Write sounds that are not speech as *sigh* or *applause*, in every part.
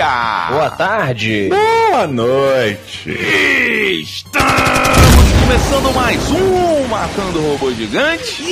dia! Boa tarde. Boa noite. Estamos começando mais um Matando Robô Gigante.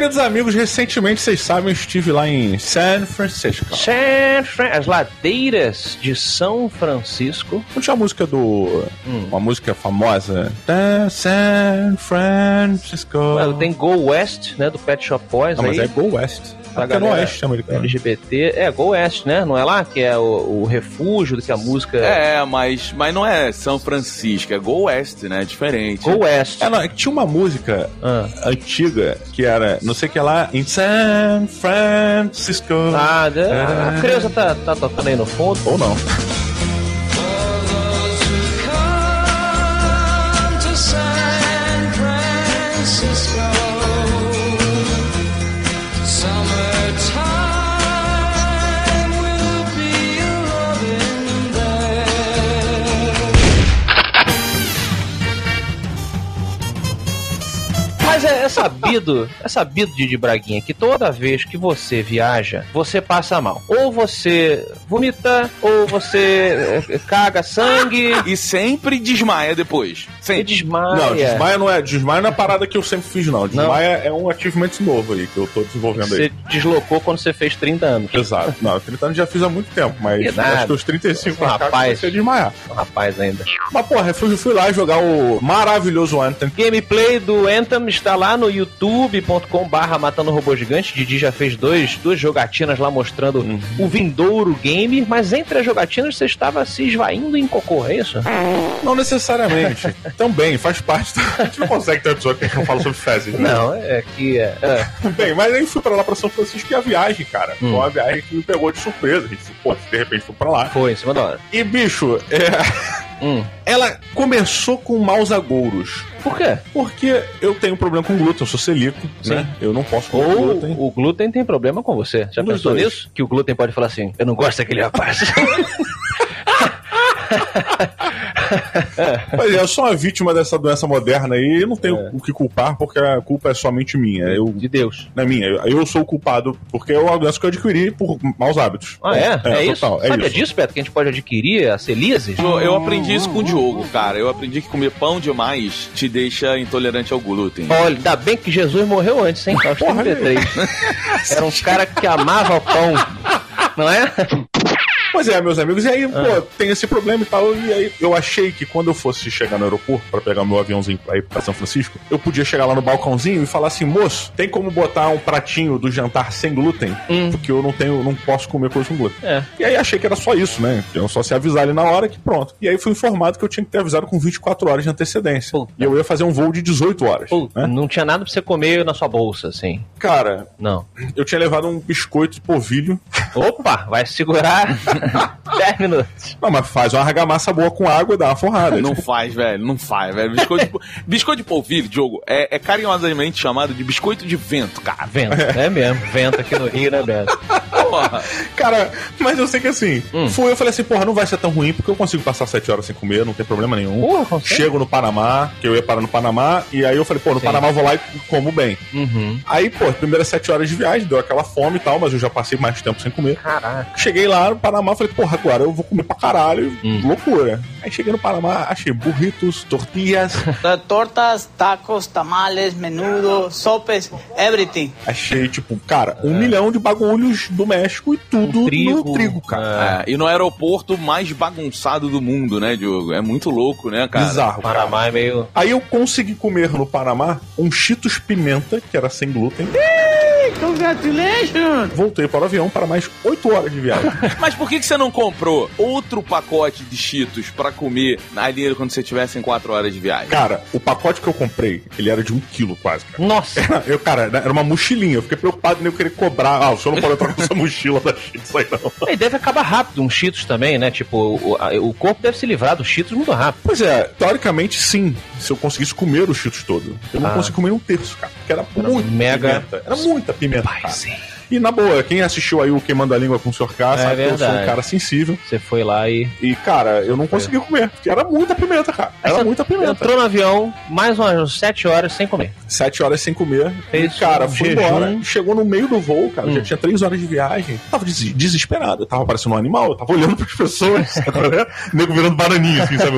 Queridos amigos, recentemente, vocês sabem, eu estive lá em San Francisco. San Fran- As ladeiras de São Francisco. Não tinha a música do... Uma música famosa. Da San Francisco. Well, tem Go West, né? Do Pet Shop Boys Não, mas aí. é Go West. Pra Porque é no Oeste americano. LGBT. É, Go West, né? Não é lá? Que é o, o refúgio do que a música. É, mas, mas não é São Francisco, é Go West, né? Diferente. Go West. É, não, tinha uma música Ah. antiga que era, não sei o que lá, em San Francisco. Ah, a a criança tá, tá tocando aí no fundo. Ou não. É, sabido, é sabido, Didi Braguinha, que toda vez que você viaja, você passa mal. Ou você vomita, ou você é, caga sangue E sempre desmaia depois. e Sempre. desmaia. Não, desmaia não é, desmaia não é parada que eu sempre fiz, não. Desmaia é um achievement novo aí que eu tô desenvolvendo aí. Você deslocou quando você fez 30 anos. Exato. Não, 30 anos já fiz há muito tempo, mas acho que os 35 pra cá Rapaz. comecei a desmaiar. Um rapaz ainda. Mas porra, eu fui, fui lá jogar o maravilhoso Anthem. Gameplay do Anthem está lá no youtube.com barra Matando Robô Gigante. Didi já fez dois, duas jogatinas lá mostrando Uhum. o vindouro game, mas entre as jogatinas você estava se esvaindo em cocô, é isso? Não necessariamente. *laughs* Também, faz parte. do- A gente não consegue ter um episódio que a gente não fala sobre fezes, né? Não, é que é. é. Bem, mas aí fui pra lá pra São Francisco e a viagem, cara. Foi Hum. uma viagem que me pegou de surpresa. A gente, pô, de repente fui pra lá. Foi, em cima da hora. E, bicho, é, *laughs* Hum. ela começou com maus agouros. Por quê? Porque eu tenho problema com glúten, eu sou celíaco, Sim. né? Eu não posso comer Ou glúten. o glúten tem problema com você. Já Um pensou dois. nisso? Que o glúten pode falar assim: eu não gosto daquele rapaz. *laughs* *laughs* Mas é, eu sou uma vítima dessa doença moderna aí e eu não tenho É. o que culpar porque a culpa é somente minha. Eu, De Deus. não é minha. Eu, eu sou o culpado porque é uma doença que eu adquiri por maus hábitos. Ah, é? É, isso? total, é Sabia isso. disso, Beto? Que a gente pode adquirir a celíase? Eu, eu aprendi isso com o Diogo, cara. Eu aprendi que comer pão demais te deixa intolerante ao glúten. Olha, ainda bem que Jesus morreu antes, hein? Aos Porra, 33. *laughs* Era um cara que amava o pão. Não é? Pois é, meus amigos, e aí, Ah. pô, tem esse problema e tal. E aí eu achei que quando eu fosse chegar no aeroporto pra pegar meu aviãozinho pra ir pra São Francisco, eu podia chegar lá no balcãozinho e falar assim, moço, tem como botar um pratinho do jantar sem glúten? Hum. Porque eu não tenho, não posso comer coisa com glúten. É. E aí achei que era só isso, né? Eu só se avisar ali na hora que pronto. E aí fui informado que eu tinha que ter avisado com 24 horas de antecedência. Puta. E eu ia fazer um voo de 18 horas. Né? Não tinha nada pra você comer na sua bolsa, assim. Cara, Não. eu tinha levado um biscoito de polvilho. Opa, vai segurar *laughs* *laughs* 10 minutos. Não, mas faz uma argamassa boa com água e dá uma forrada. Não faz, velho, não faz, velho. Biscoito de, *laughs* biscoito de polvilho, Diogo, é, é carinhosamente chamado de biscoito de vento, cara. Vento, é mesmo. Vento aqui no Rio, né, Beto? Porra. Cara, mas eu sei que assim, Hum. fui, eu falei assim, porra, não vai ser tão ruim, porque eu consigo passar sete horas sem comer, não tem problema nenhum. Porra? Chego no Panamá, que eu ia parar no Panamá, e aí eu falei, pô, no Sim. Panamá eu vou lá e como bem. Uhum. Aí, pô, as primeiras sete horas de viagem, deu aquela fome e tal, mas eu já passei mais tempo sem comer. Caraca. Cheguei lá no Panamá, falei, porra, agora eu vou comer pra caralho, Hum. loucura. Aí cheguei no Panamá, achei burritos, tortillas, Tortas, tacos, tamales, menudo, sopes, everything. achei, tipo, cara, um milhão de bagulhos do México e tudo trigo, no trigo, cara. É, e no aeroporto mais bagunçado do mundo, né, Diogo? É muito louco, né, cara? Bizarro, cara. Panamá é meio. Aí eu consegui comer no Panamá um Cheetos Pimenta, que era sem glúten. Congratulations! Voltei para o avião para mais 8 horas de viagem. *laughs* Mas por que, que você não comprou outro pacote de Cheetos pra comer ali quando você tivesse em 4 horas de viagem? Cara, o pacote que eu comprei, ele era de um quilo quase, cara. Nossa. Eu, cara, era uma mochilinha. Eu fiquei preocupado em eu querer cobrar. Ah, o senhor não pode entrar com essa *laughs* mochila da Cheetos aí, não. E deve acabar rápido um Cheetos também, né? Tipo, o, a- o corpo deve se livrar dos Cheetos muito rápido. Pois é, teoricamente sim, se eu conseguisse comer o Cheetos todo. Eu não Ah. consegui comer um terço, cara. Porque era, Era muito mega- pimenta. Era muita pimenta, cara. sim. E na boa, quem assistiu aí o Queimando a Língua com o Sr. K É sabe que eu sou um verdade. cara sensível. Você foi lá e. E, cara, eu não consegui comer. Porque era muita pimenta, cara. Aí Era muita pimenta. Entrou no avião, mais umas 7 horas sem comer. Sete horas sem comer. Fez e, cara, um foi jejum. embora. Chegou no meio do voo, cara. Já Hum. tinha três horas de viagem. Tava des- desesperado. Eu tava parecendo um animal. Eu tava olhando pras pessoas. *laughs* sabe qual é? Nego virando bananinha, assim, sabe?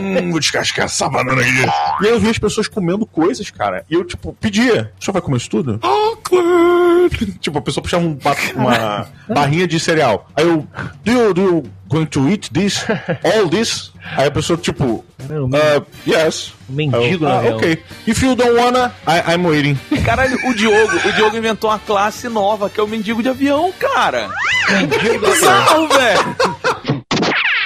hum, vou descascar essa banana aí. E aí eu vi as pessoas comendo coisas, cara. E eu, tipo, pedia. O senhor vai comer isso tudo? Ah. Tipo, a pessoa puxava um ba- *laughs* uma barrinha de cereal. Aí eu, do you, do you going to eat this? All this? Aí a pessoa, tipo, uh, yes. Um mendigo Eu, ah, avião. ok. If you don't wanna, I, I'm waiting. Caralho, o Diogo, o Diogo inventou uma classe nova, que é o mendigo de avião, cara. Mendigo Bizarro, velho.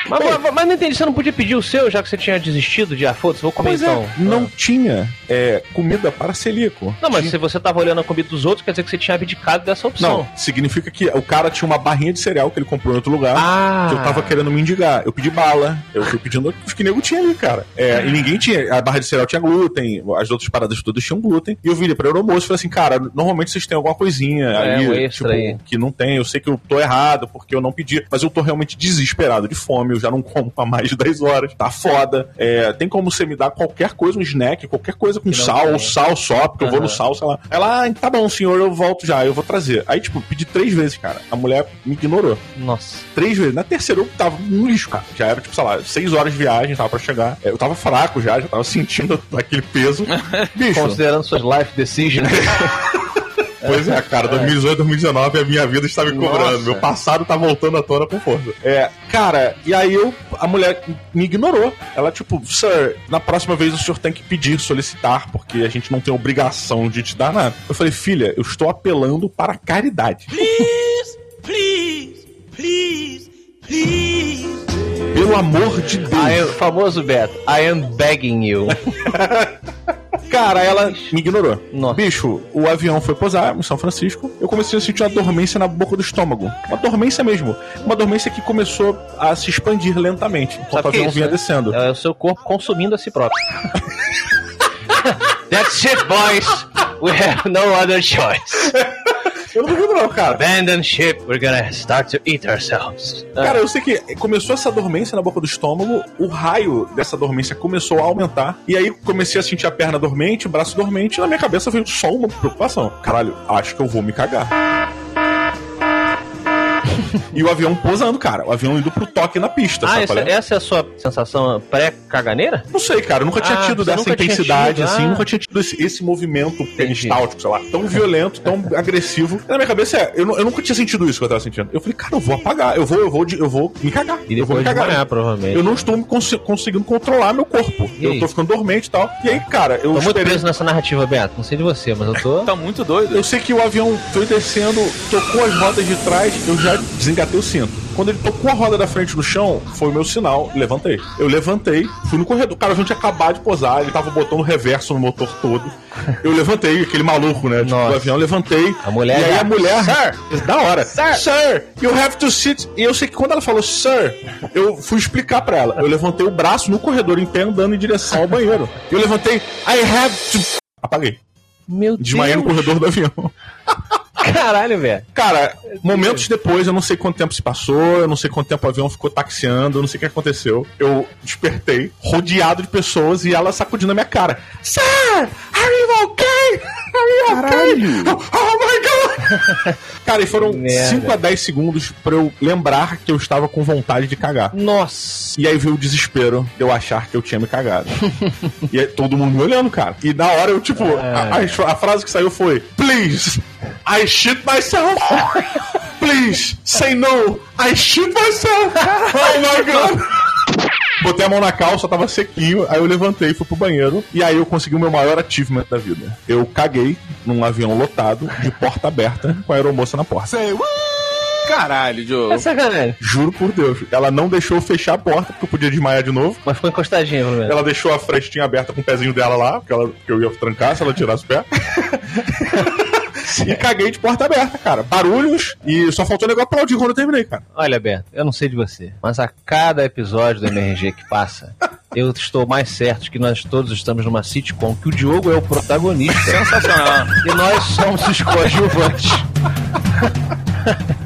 Mas, mas, mas não entendi, você não podia pedir o seu, já que você tinha desistido de, ah, foda-se, vou comer Pois então. é, não tinha é, comida para celíaco. Não, mas Tinha- se você tava olhando a comida dos outros, quer dizer que você tinha abdicado dessa opção. Não, significa que o cara tinha uma barrinha de cereal que ele comprou em outro lugar. Ah. Que eu tava querendo me indigar. Eu pedi bala, eu fui pedindo os que nego tinha ali, cara. É, e ninguém tinha. A barra de cereal tinha glúten, as outras paradas todas tinham glúten. E eu virei pra aeromoço e falei assim, cara, normalmente vocês têm alguma coisinha É, ali, um tipo, aí. que não tem. Eu sei que eu tô errado porque eu não pedi, mas eu tô realmente desesperado de fome, eu já não como há mais de 10 horas. Tá foda. É, tem como você me dar qualquer coisa, um snack, qualquer coisa com não sal, ou sal só, porque eu vou no sal, sei lá. Ela, ah, tá bom, senhor, eu volto já, eu vou trazer. Aí, tipo, pedi três vezes, cara. A mulher me ignorou. Nossa. Três vezes. Na terceira eu tava no lixo, cara. Já era, tipo, sei lá, seis horas de viagem, tava pra chegar. É, Eu tava fraco já, já tava *laughs* sentindo aquele peso. *laughs* Bicho. Considerando suas life decisions. *laughs* Pois é, cara, 2018, 2019 a minha vida está me cobrando. Nossa. Meu passado tá voltando à tona com força. É, cara, e aí eu, a mulher me ignorou. Ela, tipo, sir, na próxima vez o senhor tem que pedir, solicitar, porque a gente não tem obrigação de te dar nada. Eu falei, filha, eu estou apelando para a caridade. Please, please, please, please. Pelo amor de Deus. I am, famoso Beto, I am begging you. *laughs* Cara, ela me ignorou. Nossa. Bicho, o avião foi posar em São Francisco. Eu comecei a sentir uma dormência na boca do estômago. Uma dormência mesmo. Uma dormência que começou a se expandir lentamente enquanto Sabe o é avião isso, vinha né? descendo. É o seu corpo consumindo a si próprio. *laughs* That's it, boys. We have no other choice. *laughs* Eu não duvido, não, cara. Abandon ship, we're gonna start to eat ourselves. Cara, eu sei que começou essa dormência na boca do estômago, o raio dessa dormência começou a aumentar, e aí comecei a sentir a perna dormente, o braço dormente, e na minha cabeça veio só uma preocupação. Caralho, acho que eu vou me cagar. E o avião posando, cara. O avião indo pro toque na pista, ah, sabe essa, é? essa é a sua sensação pré-caganeira? Não sei, cara, eu nunca tinha Ah, tido dessa intensidade, tido, assim, ah. nunca tinha tido esse, esse movimento peristáltico, sei lá, tão violento, tão *laughs* agressivo. Na minha cabeça é, eu, eu nunca tinha sentido isso que eu tava sentindo. Eu falei, cara, eu vou apagar, eu vou, eu vou, eu vou me cagar. E eu vou depois me cagar. manhã, provavelmente. Eu não estou cons- conseguindo controlar meu corpo. E eu aí? tô ficando dormente e tal. E aí, cara, eu Tô muito esperei. preso nessa narrativa, Beto. Não sei de você, mas eu tô. Tá muito doido. Eu sei que o avião foi descendo, tocou as rodas de trás, eu já desengatei o cinto. Quando ele tocou a roda da frente no chão, foi o meu sinal, levantei. Eu levantei, fui no corredor. Cara, a gente tinha acabado de posar, ele tava botando reverso no motor todo. Eu levantei, aquele maluco, né? Tipo, Nossa. do avião, levantei. A mulher E aí já- a mulher. Sir! Da hora. Sir! Sir, you have to sit. E eu sei que quando ela falou Sir, eu fui explicar pra ela. Eu levantei o braço no corredor em pé, andando em direção ao banheiro. Eu levantei, I have to. Apaguei. Meu Desmaiei no Deus. corredor do avião. Caralho, velho. Cara, momentos depois, eu não sei quanto tempo se passou, eu não sei quanto tempo o avião ficou taxiando, eu não sei o que aconteceu. Eu despertei, rodeado de pessoas e ela sacudindo a minha cara. Sir, are you okay? *laughs* Are you okay? Oh, oh my god! *laughs* Cara, e foram Merda. 5 a 10 segundos pra eu lembrar que eu estava com vontade de cagar. Nossa. E aí veio o desespero de eu achar que eu tinha me cagado. *laughs* e aí todo mundo me olhando, cara. E na hora eu, tipo, a, a- a frase que saiu foi: Please, I shit myself. Please, say no, I shit myself. Oh my god. Botei a mão na calça, tava sequinho, aí eu levantei, fui pro banheiro, e aí eu consegui o meu maior achievement da vida. Eu caguei num avião lotado, de porta aberta, com a aeromoça na porta. Caralho, Diogo. É sacanagem. Juro por Deus, ela não deixou fechar a porta, porque eu podia desmaiar de novo. Mas ficou encostadinho, pelo menos. Ela deixou a frestinha aberta com o pezinho dela lá, porque ela, que eu ia trancar se ela tirasse o pé. *laughs* e caguei de porta aberta, cara. Barulhos e só faltou o negócio aplaudir quando eu terminei, cara. Olha, Beto, eu não sei de você, mas a cada episódio do MRG que passa, *laughs* eu estou mais certo que nós todos estamos numa sitcom, que o Diogo é o protagonista Sensacional. e nós somos os coadjuvantes. *laughs*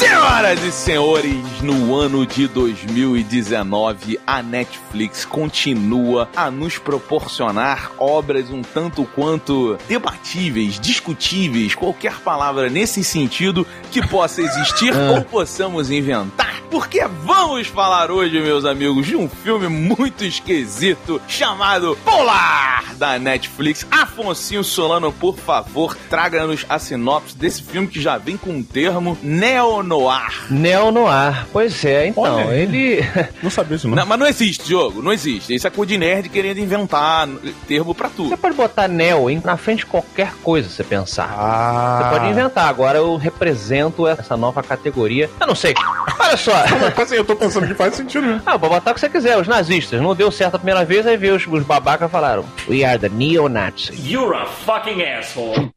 Senhoras e senhores, no ano de 2019, a Netflix continua a nos proporcionar obras um tanto quanto debatíveis, discutíveis, qualquer palavra nesse sentido que possa existir ou possamos inventar. Porque vamos falar hoje, meus amigos, de um filme muito esquisito chamado Polar da Netflix. Afonso Solano, por favor, traga-nos a sinopse desse filme que já vem com um termo neo-noir. Neo-noir. Pois é, então, Olha ele... *laughs* Não sabia isso, não. Não, mas não existe, Diogo, não existe. Isso é coisa de nerd querendo inventar termo pra Você tudo. pode botar Neo na frente de qualquer coisa, você pensar. Ah. Você pode inventar. Agora eu represento essa nova categoria. Eu não sei. Olha só. *laughs* Assim, eu tô pensando que faz sentido mesmo. Ah, pode botar o que você quiser. Os nazistas. Não deu certo a primeira vez, aí veio os, os babacas falaram: We are the neo-Nazis. You're a fucking asshole.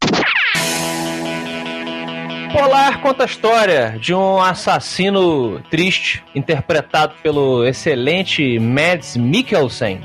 Polar conta a história de um assassino triste, interpretado pelo excelente Mads Mikkelsen,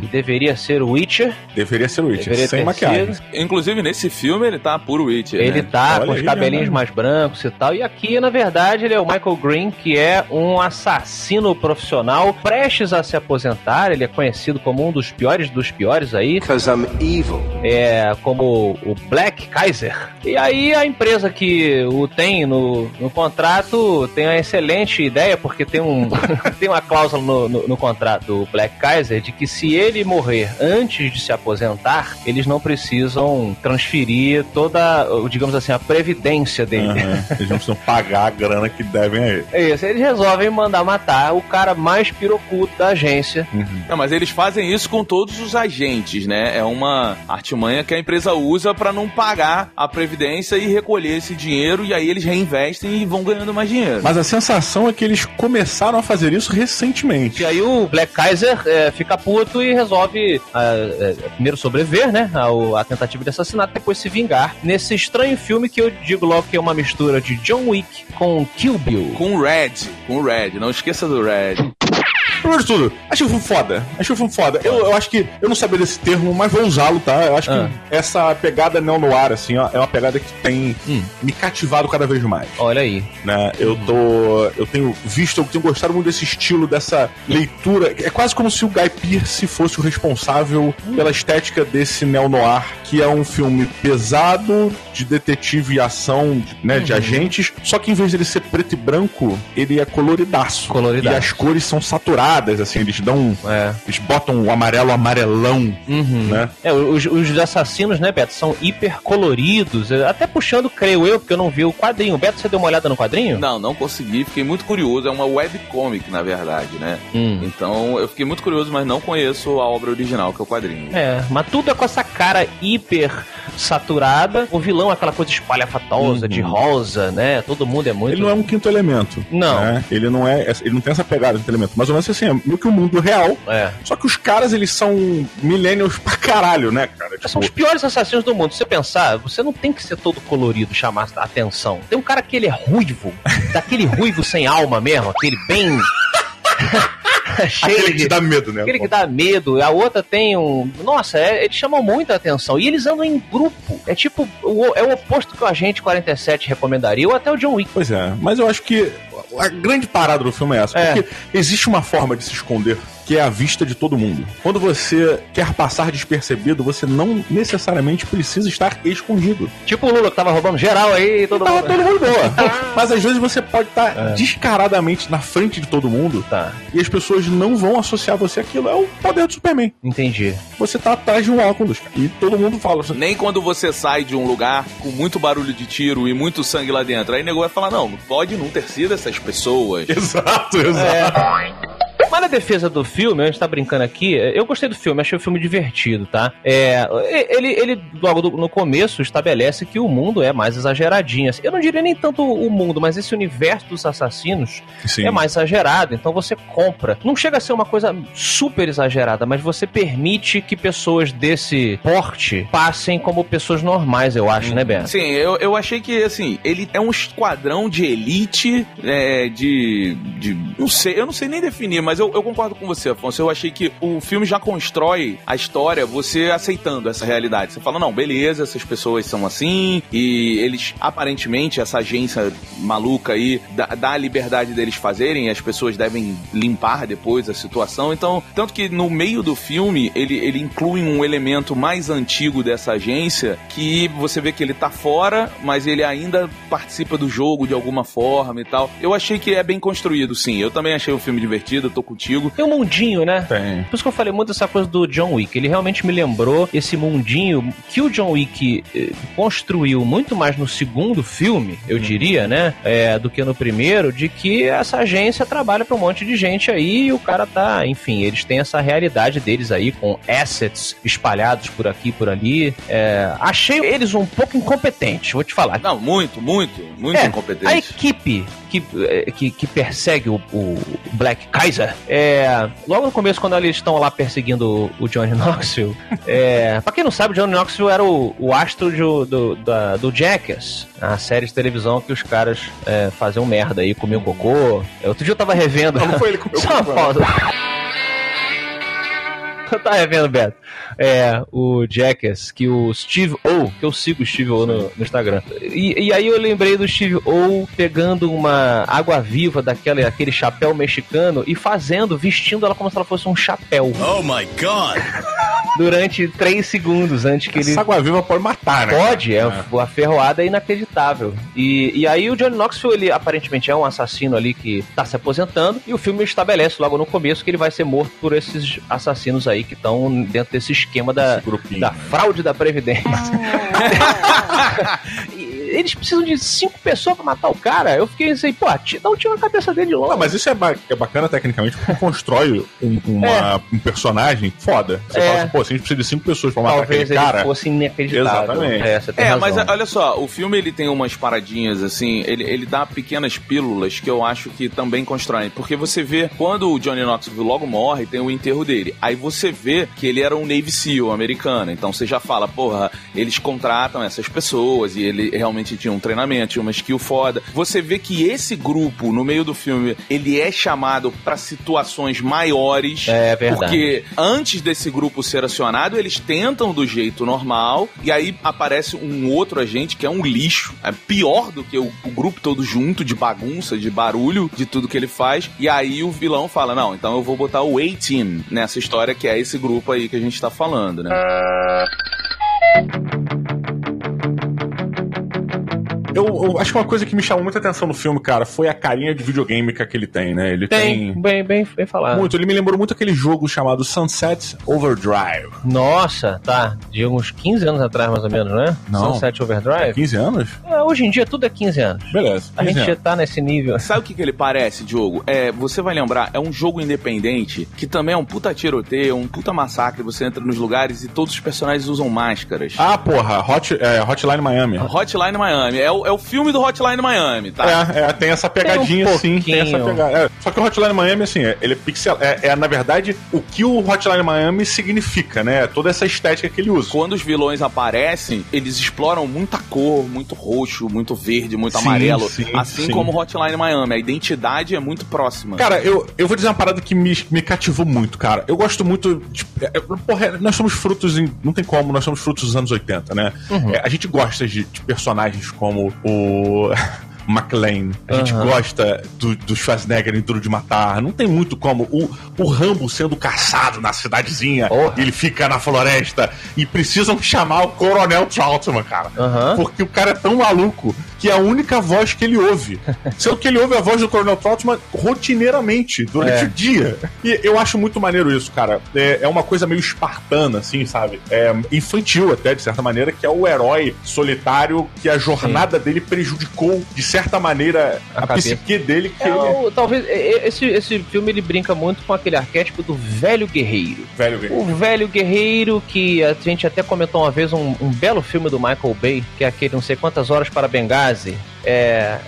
que deveria ser o Witcher. Deveria ser o Witcher, Deveria sem maquiagem. sido. Inclusive, nesse filme, ele tá puro Witcher. Ele né? tá Olha com os aí, cabelinhos né? mais brancos e tal. E aqui, na verdade, ele é o Michael Green, que é um assassino profissional prestes a se aposentar. Ele é conhecido como um dos piores dos piores aí. Because I'm evil. é, como o Black Kaiser. E aí a empresa que o tem no, no contrato tem uma excelente ideia, porque tem, um, *laughs* tem uma cláusula no, no, no contrato do Black Kaiser de que se ele morrer antes de se aposentar, eles não precisam transferir toda, digamos assim, a previdência dele. Aham. Eles não precisam pagar a grana que devem a ele. É isso, eles resolvem mandar matar o cara mais pirocudo da agência. Não, mas eles fazem isso com todos os agentes, né? É uma artimanha que a empresa usa pra não pagar a previdência e recolher esse dinheiro e aí eles reinvestem e vão ganhando mais dinheiro. Mas a sensação é que eles começaram a fazer isso recentemente. E aí o Black Kaiser é, fica puto e resolve ah, é, primeiro sobreviver, né? Ao, a tentativa de assassinato, depois se vingar. Nesse estranho filme que eu digo logo que é uma mistura de John Wick com Kill Bill. Com o Red, com o Red, não esqueça do Red. Primeiro de tudo, achei o filme foda. Achei o filme foda. Eu, eu acho que. Eu não sabia desse termo, mas vou usá-lo, tá? Eu acho Ah. que essa pegada neo-noir, assim, ó, é uma pegada que tem Hum. me cativado cada vez mais. Olha aí. né? Eu tô. Eu tenho visto, eu tenho gostado muito desse estilo, dessa leitura. É quase como se o Guy Pearce fosse o responsável pela estética desse neo-noir, que é um filme pesado de detetive e ação, né? De agentes. Só que em vez de ele ser preto e branco, ele é coloridaço. Coloridaço. E as cores são saturadas, assim, eles dão. É. Eles botam o amarelo amarelão, Uhum. né? É, os, os assassinos, né, Beto, são hiper coloridos. Até puxando, creio eu, porque eu não vi o quadrinho. Beto, você deu uma olhada no quadrinho? Não, não consegui, fiquei muito curioso. É uma webcomic, na verdade, né? Hum. Então eu fiquei muito curioso, mas não conheço a obra original, que é o quadrinho. É, mas tudo é com essa cara hiper saturada. O vilão é aquela coisa espalhafatosa, de rosa, né? Todo mundo é muito. Ele não é um quinto elemento. Não. né? Ele não é. Ele não tem essa pegada de quinto elemento. Mas o lance assim, é meio que o mundo real. É. Só que os caras, eles são millennials pra caralho, né, cara? Tipo, São os piores assassinos do mundo. Se você pensar, você não tem que ser todo colorido, chamar a atenção. Tem um cara que ele é ruivo, daquele ruivo sem alma mesmo, aquele bem. *laughs* *laughs* cheio Aquele que de... te dá medo, né? Aquele que dá medo, a outra tem um. Nossa, é- eles chamam muita atenção. E eles andam em grupo. É tipo, o, é o oposto que o Agente 47 recomendaria, ou até o John Wick. Pois é, mas eu acho que a grande parada do filme é essa. É. Porque existe uma forma de se esconder que é a vista de todo mundo. Quando você quer passar despercebido, você não necessariamente precisa estar escondido. Tipo o Lula que tava roubando geral aí, todo Tava mundo. todo mundo boa. *laughs* Mas às vezes você pode estar É. descaradamente na frente de todo mundo Tá, e as pessoas não vão associar você àquilo. É o poder do Superman. entendi. Você tá atrás de um óculos e todo mundo fala assim, Nem quando você sai de um lugar com muito barulho de tiro e muito sangue lá dentro. Aí o nego vai falar: não, não pode não ter sido essas pessoas. Exato, exato. Mas na defesa do filme, a gente tá brincando aqui, eu gostei do filme, achei o filme divertido, tá? É, ele, ele logo do- no começo, estabelece que o mundo é mais exageradinho. assim. Eu não diria nem tanto o mundo, mas esse universo dos assassinos Sim. é mais exagerado, então você compra. Não chega a ser uma coisa super exagerada, mas você permite que pessoas desse porte passem como pessoas normais, eu acho, né, Ben? Sim, eu, eu achei que, assim, ele é um esquadrão de elite, é, de, de. Não sei, eu não sei nem definir, mas eu, eu concordo com você, Afonso. Eu achei que o filme já constrói a história você aceitando essa realidade. Você fala, não, beleza, essas pessoas são assim, e eles, aparentemente, essa agência maluca aí, dá, dá a liberdade deles fazerem, as pessoas devem limpar depois a situação. Então, tanto que no meio do filme, ele, ele inclui um elemento mais antigo dessa agência, que você vê que ele tá fora, mas ele ainda participa do jogo de alguma forma e tal. Eu achei que é bem construído, sim. Eu também achei o filme divertido, tô contigo. Tem um mundinho, né? Tem. Por isso que eu falei muito dessa coisa do John Wick. Ele realmente me lembrou esse mundinho que o John Wick eh, construiu muito mais no segundo filme, eu diria, né? É, do que no primeiro, de que essa agência trabalha pra um monte de gente aí e o cara tá, enfim, eles têm essa realidade deles aí com assets espalhados por aqui e por ali. É, achei eles um pouco incompetentes, vou te falar. Não, muito, muito, muito É, incompetente. A equipe que, eh, que, que persegue o, o Black Kaiser, é, logo no começo, quando eles estão lá perseguindo o, o Johnny *laughs* Knoxville, é, pra quem não sabe, o Johnny Knoxville era o, o astro de- do, da- do Jackass, a série de televisão que os caras é, faziam merda aí, comiam cocô. Outro dia eu tava revendo. Não, não foi ele que *laughs* comeu Só uma cocô, pausa. Eu *laughs* tava revendo, Beto. É, o Jackass, que o Steve O, que eu sigo o Steve O no, no Instagram. E, e aí eu lembrei do Steve O pegando uma água viva daquele aquele chapéu mexicano e fazendo, vestindo ela como se ela fosse um chapéu. Oh my god! *laughs* Durante três segundos antes que ele. Essa água viva pode matar, né? Pode, é, a ferroada é inacreditável. E, e aí o Johnny Knoxville, ele aparentemente é um assassino ali que tá se aposentando, e o filme estabelece logo no começo que ele vai ser morto por esses assassinos aí que estão dentro desse esquema da, grupinho, da né? fraude da Previdência. *laughs* *laughs* *laughs* Eles precisam de cinco pessoas pra matar o cara. Eu fiquei assim, pô, dá um tiro na cabeça dele logo. Não, mas isso é, ba- é bacana tecnicamente porque *laughs* constrói um, uma- um personagem foda. Você É. fala assim, pô, se a gente precisa de cinco pessoas pra matar Talvez aquele ele cara. fosse inacreditável. Exatamente. É, É, mas olha só, o filme ele tem umas paradinhas assim, ele, ele dá pequenas pílulas que eu acho que também constroem. Porque você vê, quando o Johnny Knoxville logo morre, tem o enterro dele. Aí você vê que ele era um Navy SEAL americano. Então você já fala, porra, eles contratam essas pessoas e ele realmente tinha um treinamento, tinha uma skill foda. Você vê que esse grupo, no meio do filme, ele é chamado pra situações maiores. É verdade. Porque antes desse grupo ser acionado, eles tentam do jeito normal, e aí aparece um outro agente que é um lixo. É pior do que o, o grupo todo junto, de bagunça, de barulho, de tudo que ele faz. E aí o vilão fala: Não, então eu vou botar o A-Team nessa história, que é esse grupo aí que a gente tá falando, né? Eu, eu acho que uma coisa que me chamou muita atenção no filme, cara, foi a carinha de videogame que ele tem, né? Ele Tem, tem. bem, bem, bem falado. Muito, ele me lembrou muito aquele jogo chamado Sunset Overdrive. Nossa, tá. De uns 15 anos atrás, mais ou menos, né? Não. Sunset Overdrive. 15 anos? É, hoje em dia tudo é 15 anos. Beleza. A 15 gente já anos. tá nesse nível. Sabe o que, que ele parece, Diogo? É, você vai lembrar, é um jogo independente que também é um puta tiroteio, um puta massacre. Você entra nos lugares e todos os personagens usam máscaras. Ah, porra, Hot, é, Hotline Miami. Hotline Miami é o, é o filme do Hotline Miami, tá? É, é, tem essa pegadinha, Tem um sim. Tem essa pegada. É, só que o Hotline Miami, assim, é- ele é pixel. É, é, na verdade, o que o Hotline Miami significa, né? Toda essa estética que ele usa. Quando os vilões aparecem, eles exploram muita cor, muito roxo, muito verde, muito Sim, amarelo. sim, assim sim. como o Hotline Miami. A identidade é muito próxima. Cara, eu, eu vou dizer uma parada que me, me cativou muito, cara. Eu gosto muito de. é, é, porra, nós somos frutos em. Não tem como, nós somos frutos dos anos 80, né? É, a gente gosta de, de personagens como o. *laughs* McLean. A gente Aham. gosta do, do Schwarzenegger em Duro de Matar. Não tem muito como. O, o Rambo sendo caçado na cidadezinha, Porra. ele fica na floresta e precisam chamar o Coronel Troutman, cara. Aham. Porque o cara é tão maluco que é a única voz que ele ouve. *laughs* Sendo que ele ouve a voz do Coronel Troutman rotineiramente, durante É. o dia. E eu acho muito maneiro isso, cara. É, é uma coisa meio espartana, assim, sabe? É infantil até, de certa maneira, que é o herói solitário que a jornada dele prejudicou, de certa maneira, a, A psique dele, que É, ele o- talvez esse, esse filme ele brinca muito com aquele arquétipo do velho guerreiro. velho. velho. O velho guerreiro que a gente até comentou uma vez um, um belo filme do Michael Bay, que é aquele não sei quantas horas para Benghazi. É,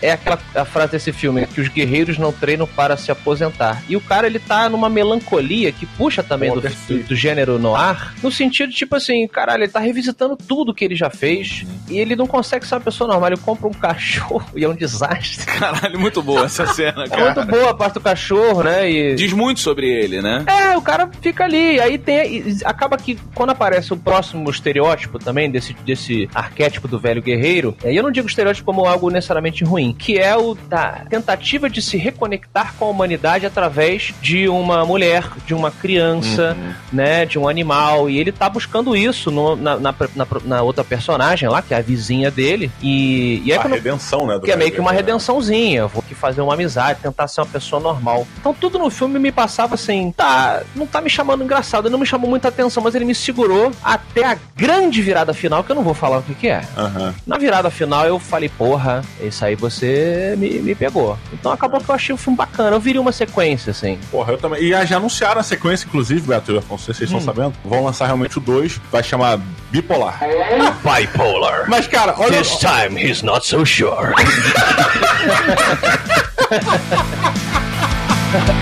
é aquela a frase desse filme que os guerreiros não treinam para se aposentar. E o cara ele tá numa melancolia que puxa também do, do, do gênero noir, no sentido tipo assim, caralho, ele tá revisitando tudo que ele já fez e ele não consegue ser uma pessoa normal. Ele compra um cachorro *laughs* e é um desastre. Caralho, muito boa essa *laughs* cena, É cara. muito boa a parte do cachorro, né? E... Diz muito sobre ele, né? É, o cara fica ali. Aí tem. e Acaba que quando aparece o próximo estereótipo também, desse, desse arquétipo do velho guerreiro, aí eu não digo estereótipo como algo necessariamente ruim, que é o da tentativa de se reconectar com a humanidade através de uma mulher, de uma criança, né? De um animal. E ele tá buscando isso no- na, na, na- na outra personagem lá, que é a vizinha dele. E, e aí a quando redenção, né? do que é meio que uma né? redençãozinha. Eu vou aqui fazer uma amizade, tentar ser uma pessoa normal. Então tudo no filme me passava assim, tá, não tá me chamando engraçado, não me chamou muita atenção, mas ele me segurou até a grande virada final, que eu não vou falar o que, que é. Aham. Na virada final eu falei, porra, isso aí você me, me pegou. Então acabou que eu achei o filme bacana, eu viria uma sequência, assim. Porra, eu também. E já anunciaram a sequência, inclusive, Beto e Afonso, sei se vocês Hum. estão sabendo. Vão lançar realmente o 2, vai chamar Bipolar. *laughs* Bipolar. Mas, cara, olha. time he's not so sure.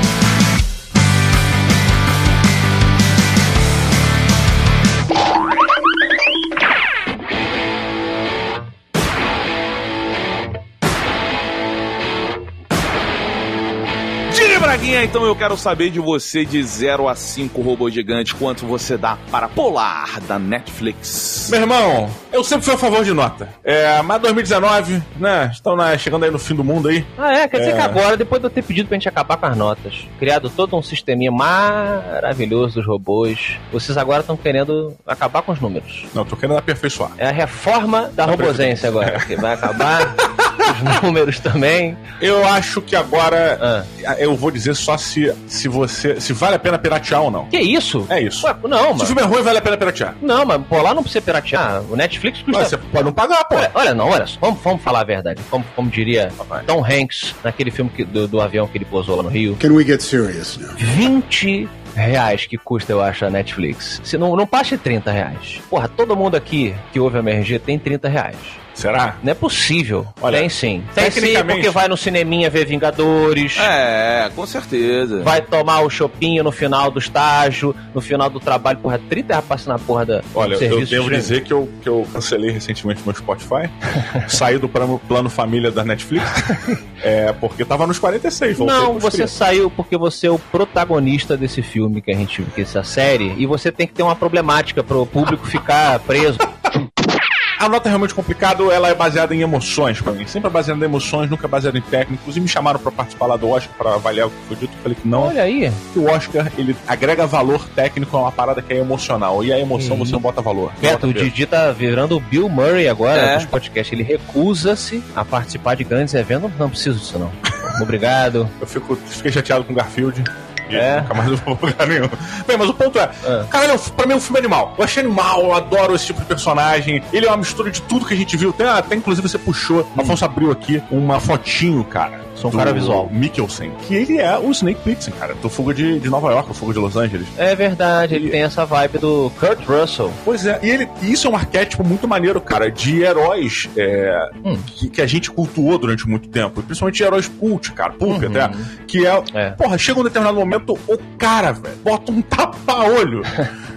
*laughs* Braguinha, então eu quero saber de você de 0 a 5 robô gigante, quanto você dá para Polar da Netflix. Meu irmão, eu sempre fui a favor de nota. É, mas 2019, né? Estão né, chegando aí no fim do mundo aí. Ah, é? Quer dizer É. que agora, depois de eu ter pedido pra gente acabar com as notas, criado todo um sisteminha maravilhoso dos robôs, vocês agora estão querendo acabar com os números. Não, tô querendo aperfeiçoar. É a reforma da robosência agora, que vai acabar *laughs* os *laughs* números também. Eu acho que agora Ah, eu vou dizer só se, se você. se vale a pena piratear ou não. que isso? É isso. Ué, não, Se o mas... filme é ruim, vale a pena piratear. Não, mas pô, lá não precisa piratear. O Netflix custa... Mas você pode não pagar, pô. Olha, olha, não, olha só, vamos, vamos falar a verdade. Como, como diria Papai. Tom Hanks, naquele filme que- do, do avião que ele pousou lá no Rio. Can we get serious now? 20 reais que custa, eu acho, a Netflix. Se não, não passa de 30 reais. Porra, todo mundo aqui que ouve a MRG tem 30 reais. Será? Não é possível. Olha, tem sim. Tem sim, porque vai no cineminha ver Vingadores. É, com certeza. Vai tomar o chopinho no final do estágio, no final do trabalho, porra, 30 reais na porra da Olha, eu devo de- dizer que eu, que eu cancelei recentemente meu Spotify, *laughs* saí do plano, plano família da Netflix, *laughs* é, porque tava nos 46. voltei Não, você 30. saiu porque você é o protagonista desse filme que a gente que essa série e você tem que ter uma problemática pro público ficar preso. *laughs* A nota é realmente complicada, ela é baseada em emoções pra mim. Sempre é baseada em emoções, nunca é baseada em técnicos. E me chamaram pra participar lá do Oscar pra avaliar o que foi dito. Eu falei que não. Olha aí. que o Oscar ele agrega valor técnico a uma parada que é emocional. E a emoção você não bota valor. Beto, bota o. Didi tá virando o Bill Murray agora É. dos podcasts. Ele recusa-se a participar de grandes eventos. Não preciso disso, não. *laughs* Obrigado. Eu fico, fiquei chateado com o Garfield. E É. Nunca mais eu vou pra lugar nenhum. Bem, mas o ponto é, É. cara, ele é pra mim é um filme animal. Eu achei animal, eu adoro esse tipo de personagem. Ele é uma mistura de tudo que a gente viu. Tem, até inclusive você puxou, Afonso abriu aqui uma fotinho, cara. Sou um cara visual. Mikkelsen. Que ele é o Snake Plissken, cara. Do Fuga de, de Nova York, o Fuga de Los Angeles. É verdade, ele tem essa vibe do Kurt Russell. Pois é, e ele, e isso é um arquétipo muito maneiro, cara, de heróis é, Hum. que, que a gente cultuou durante muito tempo, e principalmente de heróis cult, cara, pulp Uhum. até, que é, É. porra, chega um determinado momento, o cara, velho, bota um *laughs* tapa-olho.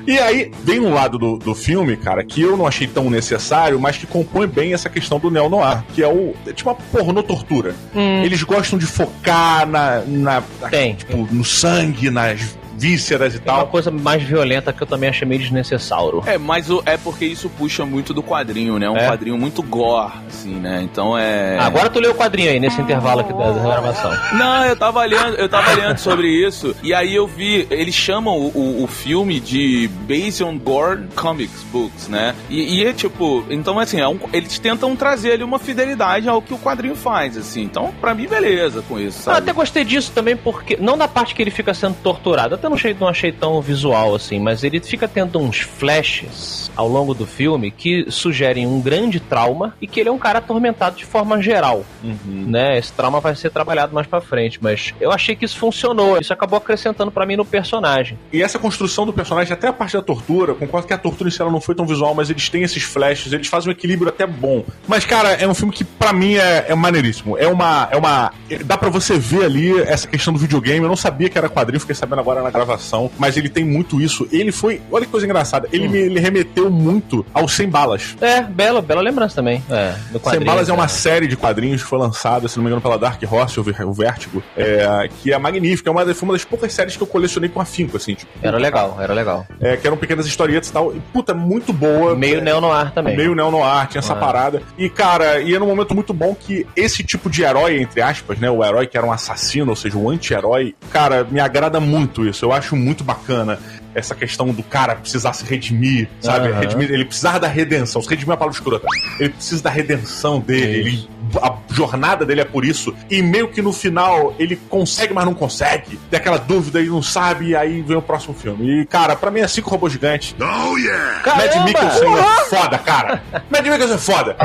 e aí, vem um lado do, do filme, cara, que eu não achei tão necessário, mas que compõe bem essa questão do neo-noir, que é o, é tipo uma pornô-tortura. Eles gostam de focar na, na, na- Tem. tipo, no sangue, nas vísceras e uma tal. coisa mais violenta que eu também achei meio desnecessário. É, mas o- é porque isso puxa muito do quadrinho, né? Um É. quadrinho muito gore, assim, né? Então é. Agora tu leu o quadrinho aí, nesse intervalo aqui da, gravação. Não, eu tava lendo, eu tava lendo sobre isso, e aí eu vi, eles chamam o, o, o filme de Based on Gore Comics Books, né? E, e é tipo, então assim, é um- eles tentam trazer ali uma fidelidade ao que o quadrinho faz, assim. Então, pra mim, beleza com isso, Eu sabe? até gostei disso também, porque. Não da parte que ele fica sendo torturado, até não achei, não achei tão visual assim, mas ele fica tendo uns flashes ao longo do filme que sugerem um grande trauma e que ele é um cara atormentado de forma geral. Né? Esse trauma vai ser trabalhado mais pra frente, mas eu achei que isso funcionou. Isso acabou acrescentando pra mim no personagem. E essa construção do personagem, até a parte da tortura, concordo que a tortura em si ela não foi tão visual, mas eles têm esses flashes, eles fazem um equilíbrio até bom. Mas, cara, é um filme que pra mim é, é maneiríssimo. É uma. É uma. Dá pra você ver ali essa questão do videogame. Eu não sabia que era quadrinho, fiquei sabendo agora na gravação. Mas ele tem muito isso. Ele foi. Olha que coisa engraçada. Ele me ele remeteu muito ao Sem Balas. É, bela, bela lembrança também. É, Sem Balas é uma né? série de quadrinhos que foi lançada, se não me engano, pela Dark Horse, o Vértigo, é, que é magnífica. É uma, das- foi uma das poucas séries que eu colecionei com afinco, assim, tipo. Era legal, era legal. É, que eram pequenas historietas e tal. E, puta, muito boa. Meio é, neo-noir também. Meio neo-noir, tinha essa É. parada. E, cara, e era um momento muito bom que esse tipo de herói, entre aspas, né? O herói que era um assassino, ou seja, um anti-herói, cara, me agrada muito isso. Eu acho muito bacana essa questão do cara precisar se redimir, sabe? Aham. Redimir, ele precisar da redenção. Se redimir é uma palavra escrota. Ele precisa da redenção dele. Ele, a jornada dele é por isso. E meio que no final ele consegue, mas não consegue. Tem aquela dúvida, ele não sabe, e aí vem o próximo filme. E, cara, pra mim é cinco robôs gigantes. Mad Caramba! Mikkelsen é foda, cara. Mad Mikkelsen é foda.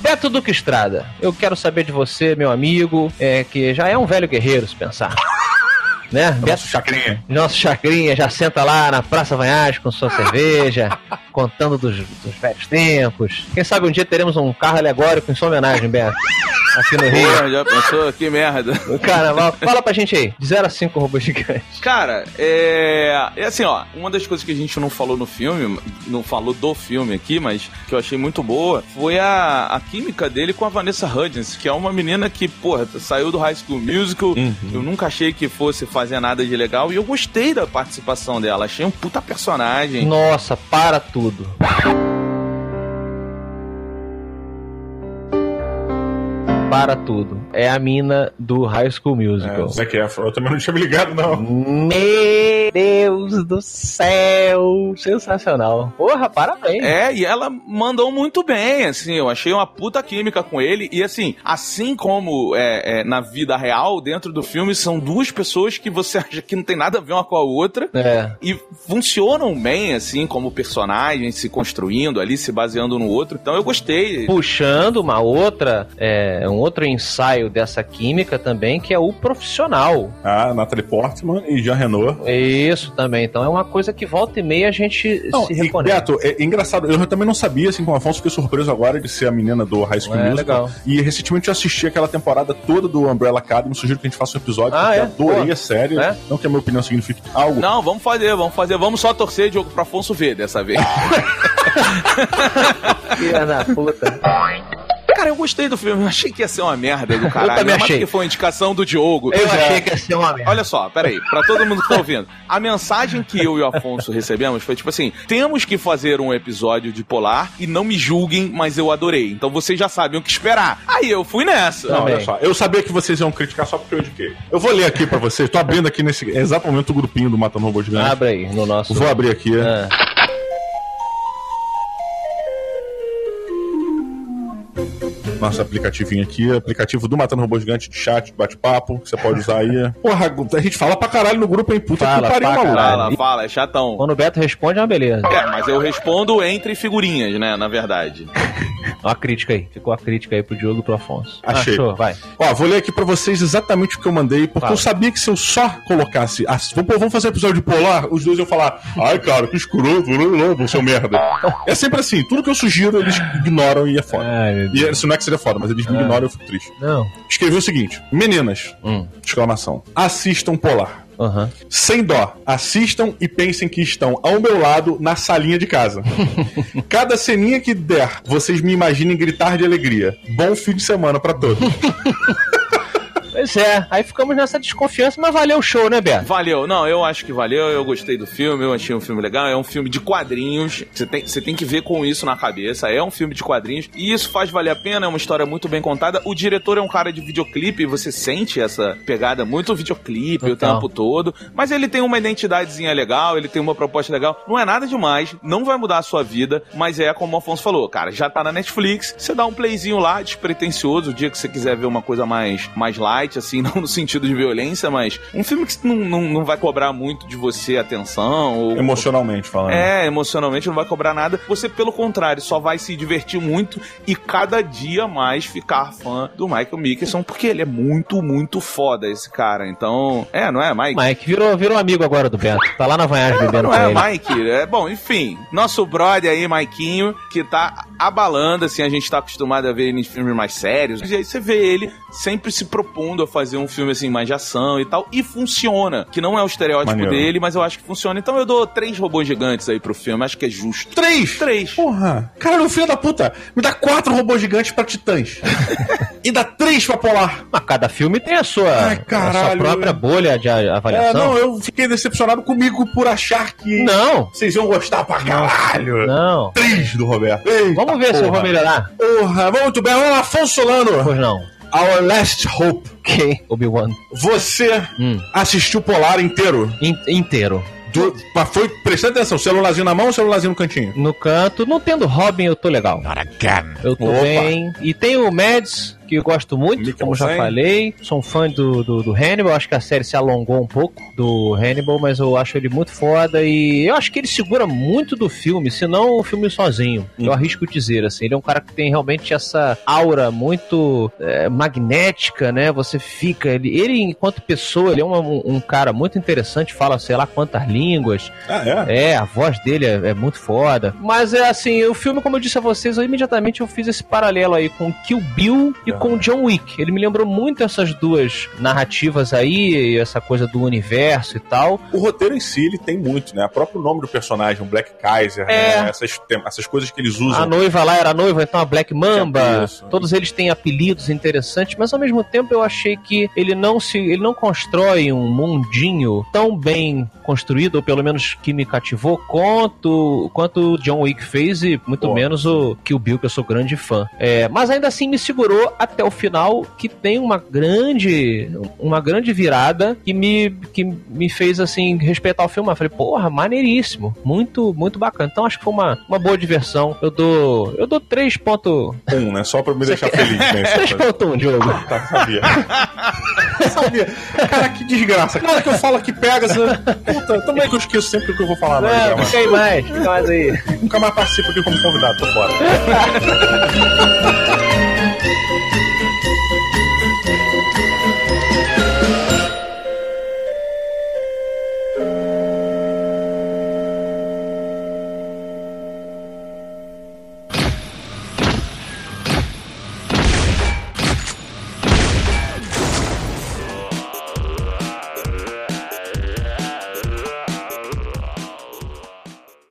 Beto Duque Estrada, eu quero saber de você, meu amigo, é, que já é um velho guerreiro, se pensar. Né? Beto, Nosso chacrinha. nosso chacrinha já senta lá na Praça Vanhagem com sua *laughs* cerveja, contando dos, dos velhos tempos. Quem sabe um dia teremos um carro alegórico em sua homenagem, Beto. Aqui no Rio. Pô, já pensou? Que merda. Carnaval, fala pra gente aí, de 0 a 5 robôs gigantes. Cara, é... é assim, ó, uma das coisas que a gente não falou no filme, não falou do filme aqui, mas que eu achei muito boa, foi a, a química dele com a Vanessa Hudgens, que é uma menina que, porra, saiu do High School Musical, eu nunca achei que fosse fazer nada de legal, e eu gostei da participação dela, achei um puta personagem. Nossa, para tudo tudo. Para tudo. É a mina do High School Musical. É, Zac Efron. Eu também não tinha me ligado, não. Meu Deus do céu! Sensacional. Porra, parabéns. É, e ela mandou muito bem, assim, eu achei uma puta química com ele, e assim, assim como é, é, na vida real, dentro do filme, são duas pessoas que você *laughs* acha que não tem nada a ver uma com a outra, É. e funcionam bem, assim, como personagens, se construindo ali, se baseando no outro, então eu gostei. Puxando uma outra, é, um outro ensaio dessa química também, que é o profissional. Ah, Natalie Portman e Jean Renault. Isso também. Então é uma coisa que volta e meia a gente Não, se reconhece. Beto, é engraçado, eu também não sabia, assim como o Afonso, fiquei surpreso agora de ser a menina do High School É, Musical. legal. E recentemente eu assisti aquela temporada toda do Umbrella Academy, sugiro que a gente faça um episódio, Ah, porque é? adorei Pô. a série. É? Não que a minha opinião signifique algo. Não, vamos fazer, vamos fazer, vamos só torcer, Diogo, pra Afonso ver dessa vez. *laughs* Filha da puta. Cara, eu gostei do filme, eu achei que ia ser uma merda do caralho, também mas achei. porque foi uma indicação do Diogo. Eu é. achei que ia ser uma merda. Olha só, peraí, pra todo mundo que tá ouvindo. A mensagem que eu e o Afonso recebemos foi tipo assim: temos que fazer um episódio de Polar e não me julguem, mas eu adorei. Então vocês já sabem o que esperar. Aí eu fui nessa. Não, Também. olha só, eu sabia que vocês iam criticar só porque eu indiquei. Eu vou ler aqui pra vocês, tô abrindo aqui nesse exato momento o grupinho do Matando Robô Gigante. Abre aí no nosso. Vou abrir aqui. Ah. Nosso aplicativinho aqui, aplicativo do Matando Robô Gigante de chat, de bate-papo, que você pode usar aí. *laughs* Porra, a gente fala pra caralho no grupo, hein? Puta Fala que pariu, pra maluco. Fala, fala, é chatão. Quando o Beto responde, é uma beleza. É, mas eu respondo entre figurinhas, né, na verdade. *laughs* Ó a crítica aí. Ficou a crítica aí pro Diogo e pro Afonso. Achei. Achou, vai. Ó, vou ler aqui pra vocês exatamente o que eu mandei, porque Fala. eu sabia que se eu só colocasse. as- vamos, fazer episódio de polar, os dois iam falar, ai, cara, que escroto, não, seu merda. É sempre assim, tudo que eu sugiro, eles ignoram e é foda. Ai, E isso não é que seria foda, mas eles me ignoram e eu fico triste. Não. Escreveu o seguinte: Meninas, Hum. exclamação, assistam polar. Aham. Sem dó, assistam e pensem que estão ao meu lado na salinha de casa. *laughs* Cada ceninha que der, vocês me imaginem gritar de alegria. Bom fim de semana pra todos. *laughs* Pois é, aí ficamos nessa desconfiança, mas valeu o show, né, Beto? Valeu, não, eu acho que valeu, eu gostei do filme, eu achei um filme legal, é um filme de quadrinhos, você tem, você tem que ver com isso na cabeça, é um filme de quadrinhos, e isso faz valer a pena, é uma história muito bem contada, o diretor é um cara de videoclipe, você sente essa pegada muito videoclipe o Total. tempo todo, mas ele tem uma identidadezinha legal, ele tem uma proposta legal, não é nada demais, não vai mudar a sua vida, mas é como o Afonso falou, cara, já tá na Netflix, você dá um playzinho lá, despretensioso, o dia que você quiser ver uma coisa mais, mais light, assim, *laughs* não no sentido de violência, mas um filme que não, não, não vai cobrar muito de você atenção, ou, Emocionalmente falando. é, emocionalmente não vai cobrar nada. Você, pelo contrário, só vai se divertir muito e cada dia mais ficar fã do Michael Mickelson, porque ele é muito, muito foda, esse cara. Então, é, não é, Mike? Mike virou, virou amigo agora do Beto. Tá lá na vanhagem bebendo Não com é, ele. Mike. É bom, enfim. Nosso brother aí, Maiquinho, que tá abalando, assim, a gente tá acostumado a ver ele em filmes mais sérios. E aí você vê ele sempre se propondo a fazer um filme assim, mais de ação e tal. E funciona. Que não é o estereótipo Maneiro. dele, mas eu acho que funciona. Então eu dou três robôs gigantes aí pro filme. Acho que é justo. Três! Três. Porra! Caralho, filho da puta! Me dá quatro robôs gigantes pra titãs. *laughs* e dá três pra polar. Mas cada filme tem a sua, Ai, a sua própria bolha de a- É, avaliação. não, eu fiquei decepcionado comigo por achar que não, vocês iam gostar pra caralho. não. Três do Roberto. Eita, Vamos ver se eu porra. vou melhorar. Porra, vamos muito bem. Vamos lá, Afonso Solano. Pois não. Our Last Hope. Ok, Obi-Wan. Você Hum. assistiu Polar inteiro? In- inteiro. Do, foi, prestando atenção, celularzinho na mão ou celularzinho no cantinho? No canto, não tendo Robin, eu tô legal. Eu tô Opa. bem. E tem o Mads, que eu gosto muito, Mikkelsen. como já falei. Sou um fã do, do, do Hannibal. Acho que a série se alongou um pouco do Hannibal, mas eu acho ele muito foda. E eu acho que ele segura muito do filme, se não o filme sozinho. Eu arrisco dizer, assim. Ele é um cara que tem realmente essa aura muito é, magnética, né? Você fica. Ele, ele enquanto pessoa, ele é uma- um, um cara muito interessante, fala sei lá quantas línguas. Ah, é? É, a voz dele é, é muito foda. Mas é assim, o filme, como eu disse a vocês, eu imediatamente eu fiz esse paralelo aí com Kill Bill e com John Wick. Ele me lembrou muito essas duas narrativas aí, essa coisa do universo e tal. O roteiro em si, ele tem muito, né? O próprio nome do personagem, o Black Kaiser, É. né? Essas, essas coisas que eles usam. A noiva lá era a noiva, então a Black Mamba. Isso. Todos eles têm apelidos interessantes, mas ao mesmo tempo eu achei que ele não se, ele não constrói um mundinho tão bem construído, ou pelo menos que me cativou, quanto quanto o John Wick fez e muito Pô. menos o Kill Bill, que eu sou grande fã. É, mas ainda assim me segurou até o final, que tem uma grande uma grande virada que me que me fez assim respeitar o filme. Eu falei, porra, maneiríssimo, muito muito bacana. Então acho que foi uma, uma boa diversão. Eu dou eu dou 3.1 Um, né? Só pra me deixar feliz. Né? Essa coisa. 3.1, Diogo. *laughs* Tá, sabia. *laughs* sabia. Cara, que desgraça. Cada que eu falo que pega, você... Puta, também que eu esqueço sempre o que eu vou falar. Não, É, programa. fica aí mais, fica mais aí. Nunca mais participo aqui como convidado, tô fora. *laughs* Música